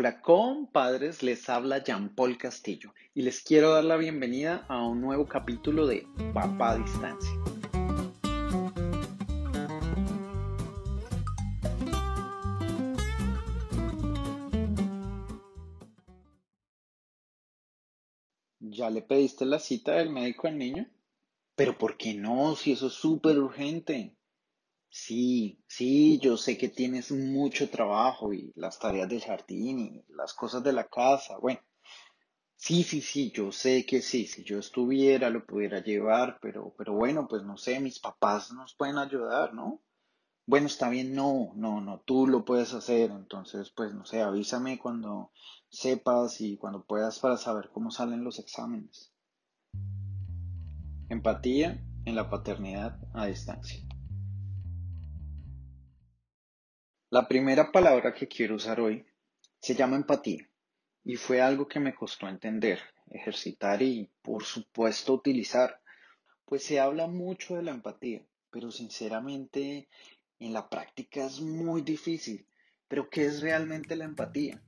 Hola compadres, les habla Jean Paul Castillo y les quiero dar la bienvenida a un nuevo capítulo de Papá a Distancia. ¿Ya le pediste la cita del médico al niño? Pero ¿por qué no? Si eso es súper urgente. Sí, sí, yo sé que tienes mucho trabajo y las tareas del jardín y las cosas de la casa. Bueno, sí, sí, sí, yo sé que sí, si yo estuviera lo pudiera llevar, pero, pero bueno, pues no sé, mis papás nos pueden ayudar, ¿no? Bueno, está bien, no, no, no, tú lo puedes hacer, entonces, pues no sé, avísame cuando sepas y cuando puedas para saber cómo salen los exámenes. Empatía en la paternidad a distancia. La primera palabra que quiero usar hoy se llama empatía y fue algo que me costó entender, ejercitar y por supuesto utilizar, pues se habla mucho de la empatía, pero sinceramente en la práctica es muy difícil. Pero ¿qué es realmente la empatía?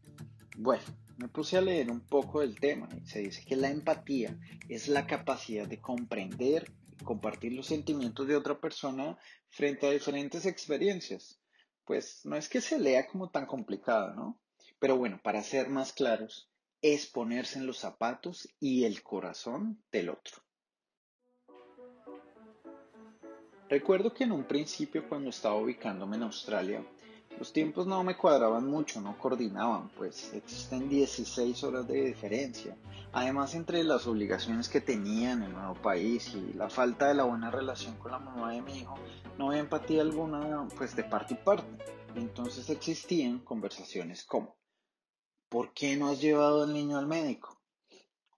Bueno, me puse a leer un poco del tema y se dice que la empatía es la capacidad de comprender y compartir los sentimientos de otra persona frente a diferentes experiencias pues no es que se lea como tan complicado, ¿no? Pero bueno, para ser más claros, es ponerse en los zapatos y el corazón del otro. Recuerdo que en un principio cuando estaba ubicándome en Australia, los tiempos no me cuadraban mucho, no coordinaban, pues existen 16 horas de diferencia. Además, entre las obligaciones que tenía en el nuevo país y la falta de la buena relación con la mamá de mi hijo, no había empatía alguna pues de parte y parte. Entonces existían conversaciones como, ¿por qué no has llevado al niño al médico?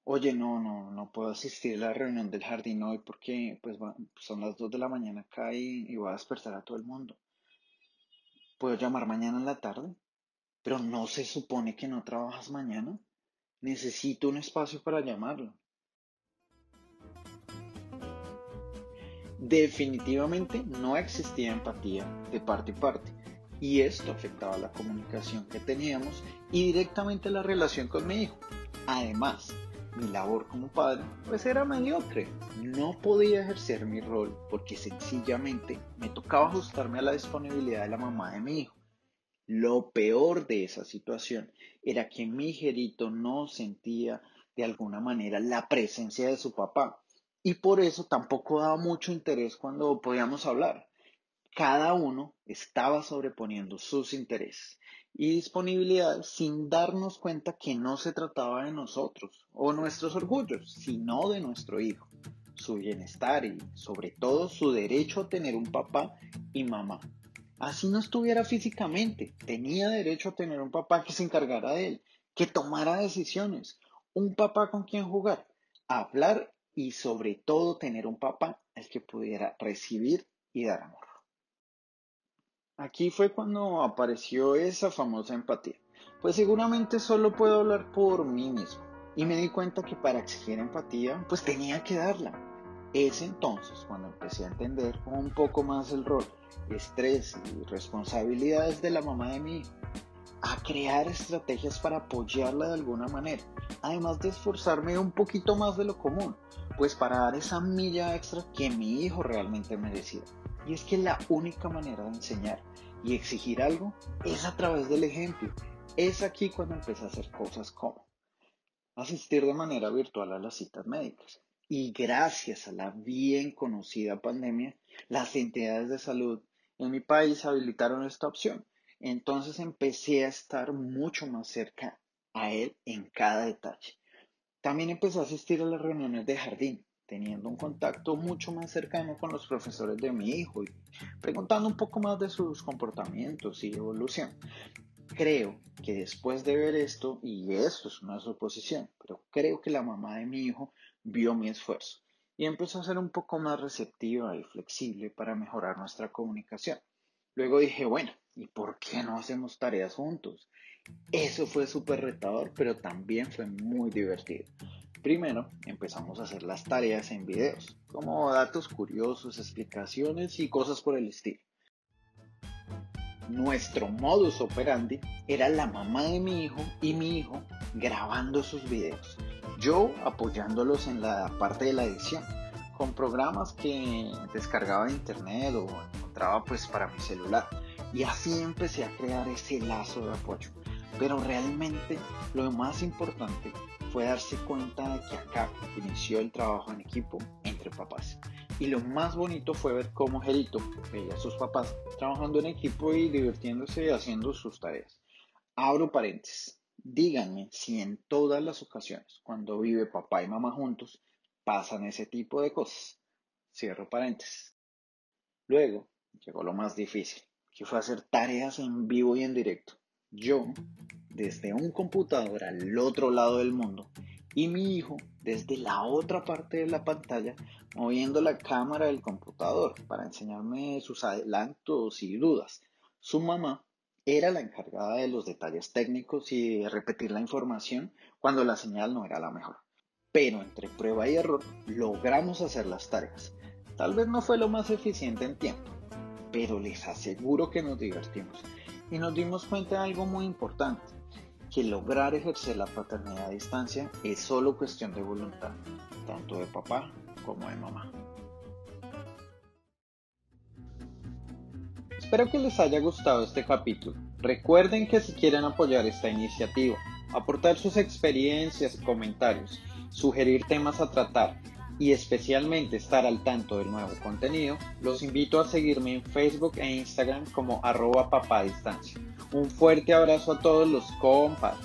Oye, no, no, no puedo asistir a la reunión del jardín hoy porque pues son las 2 de la mañana acá y, y voy a despertar a todo el mundo. ¿Puedo llamar mañana en la tarde? Pero no se supone que no trabajas mañana. Necesito un espacio para llamarlo. Definitivamente no existía empatía de parte y parte. Y esto afectaba la comunicación que teníamos y directamente la relación con mi hijo. Además, mi labor como padre pues era mediocre. No podía ejercer mi rol porque sencillamente me tocaba ajustarme a la disponibilidad de la mamá de mi hijo. Lo peor de esa situación era que mi hijerito no sentía de alguna manera la presencia de su papá y por eso tampoco daba mucho interés cuando podíamos hablar. Cada uno estaba sobreponiendo sus intereses y disponibilidad sin darnos cuenta que no se trataba de nosotros o nuestros orgullos, sino de nuestro hijo, su bienestar y sobre todo su derecho a tener un papá y mamá. Así no estuviera físicamente, tenía derecho a tener un papá que se encargara de él, que tomara decisiones, un papá con quien jugar, hablar y sobre todo tener un papá al que pudiera recibir y dar amor. Aquí fue cuando apareció esa famosa empatía. Pues seguramente solo puedo hablar por mí mismo. Y me di cuenta que para exigir empatía, pues tenía que darla. Es entonces cuando empecé a entender un poco más el rol, estrés y responsabilidades de la mamá de mi hijo. A crear estrategias para apoyarla de alguna manera. Además de esforzarme un poquito más de lo común. Pues para dar esa milla extra que mi hijo realmente merecía. Y es que la única manera de enseñar y exigir algo es a través del ejemplo. Es aquí cuando empecé a hacer cosas como asistir de manera virtual a las citas médicas. Y gracias a la bien conocida pandemia, las entidades de salud en mi país habilitaron esta opción. Entonces empecé a estar mucho más cerca a él en cada detalle. También empecé a asistir a las reuniones de jardín, teniendo un contacto mucho más cercano con los profesores de mi hijo y preguntando un poco más de sus comportamientos y evolución. Creo que después de ver esto, y esto es una suposición, pero creo que la mamá de mi hijo vio mi esfuerzo y empezó a ser un poco más receptiva y flexible para mejorar nuestra comunicación. Luego dije, bueno, ¿y por qué no hacemos tareas juntos? Eso fue súper retador, pero también fue muy divertido. Primero, empezamos a hacer las tareas en videos, como datos curiosos, explicaciones y cosas por el estilo. nuestro modus operandi era la mamá de mi hijo y mi hijo grabando sus videos, yo apoyándolos en la parte de la edición, con programas que descargaba de internet o encontraba pues para mi celular. Y así empecé a crear ese lazo de apoyo. Pero realmente lo más importante fue darse cuenta de que acá inició el trabajo en equipo entre papás. Y lo más bonito fue ver cómo Gerito veía a sus papás trabajando en equipo y divirtiéndose haciendo sus tareas. Abro paréntesis. Díganme si en todas las ocasiones, cuando vive papá y mamá juntos, pasan ese tipo de cosas. Cierro paréntesis. Luego llegó lo más difícil, que fue hacer tareas en vivo y en directo. Yo, desde un computador al otro lado del mundo, y mi hijo desde la otra parte de la pantalla moviendo la cámara del computador para enseñarme sus adelantos y dudas. Su mamá era la encargada de los detalles técnicos y de repetir la información cuando la señal no era la mejor. Pero entre prueba y error logramos hacer las tareas. Tal vez no fue lo más eficiente en tiempo, pero les aseguro que nos divertimos y nos dimos cuenta de algo muy importante que lograr ejercer la paternidad a distancia es solo cuestión de voluntad, tanto de papá como de mamá. Espero que les haya gustado este capítulo. Recuerden que si quieren apoyar esta iniciativa, aportar sus experiencias comentarios, sugerir temas a tratar y especialmente estar al tanto del nuevo contenido, los invito a seguirme en Facebook e Instagram como arroba papadistancia. Un fuerte abrazo a todos los compas.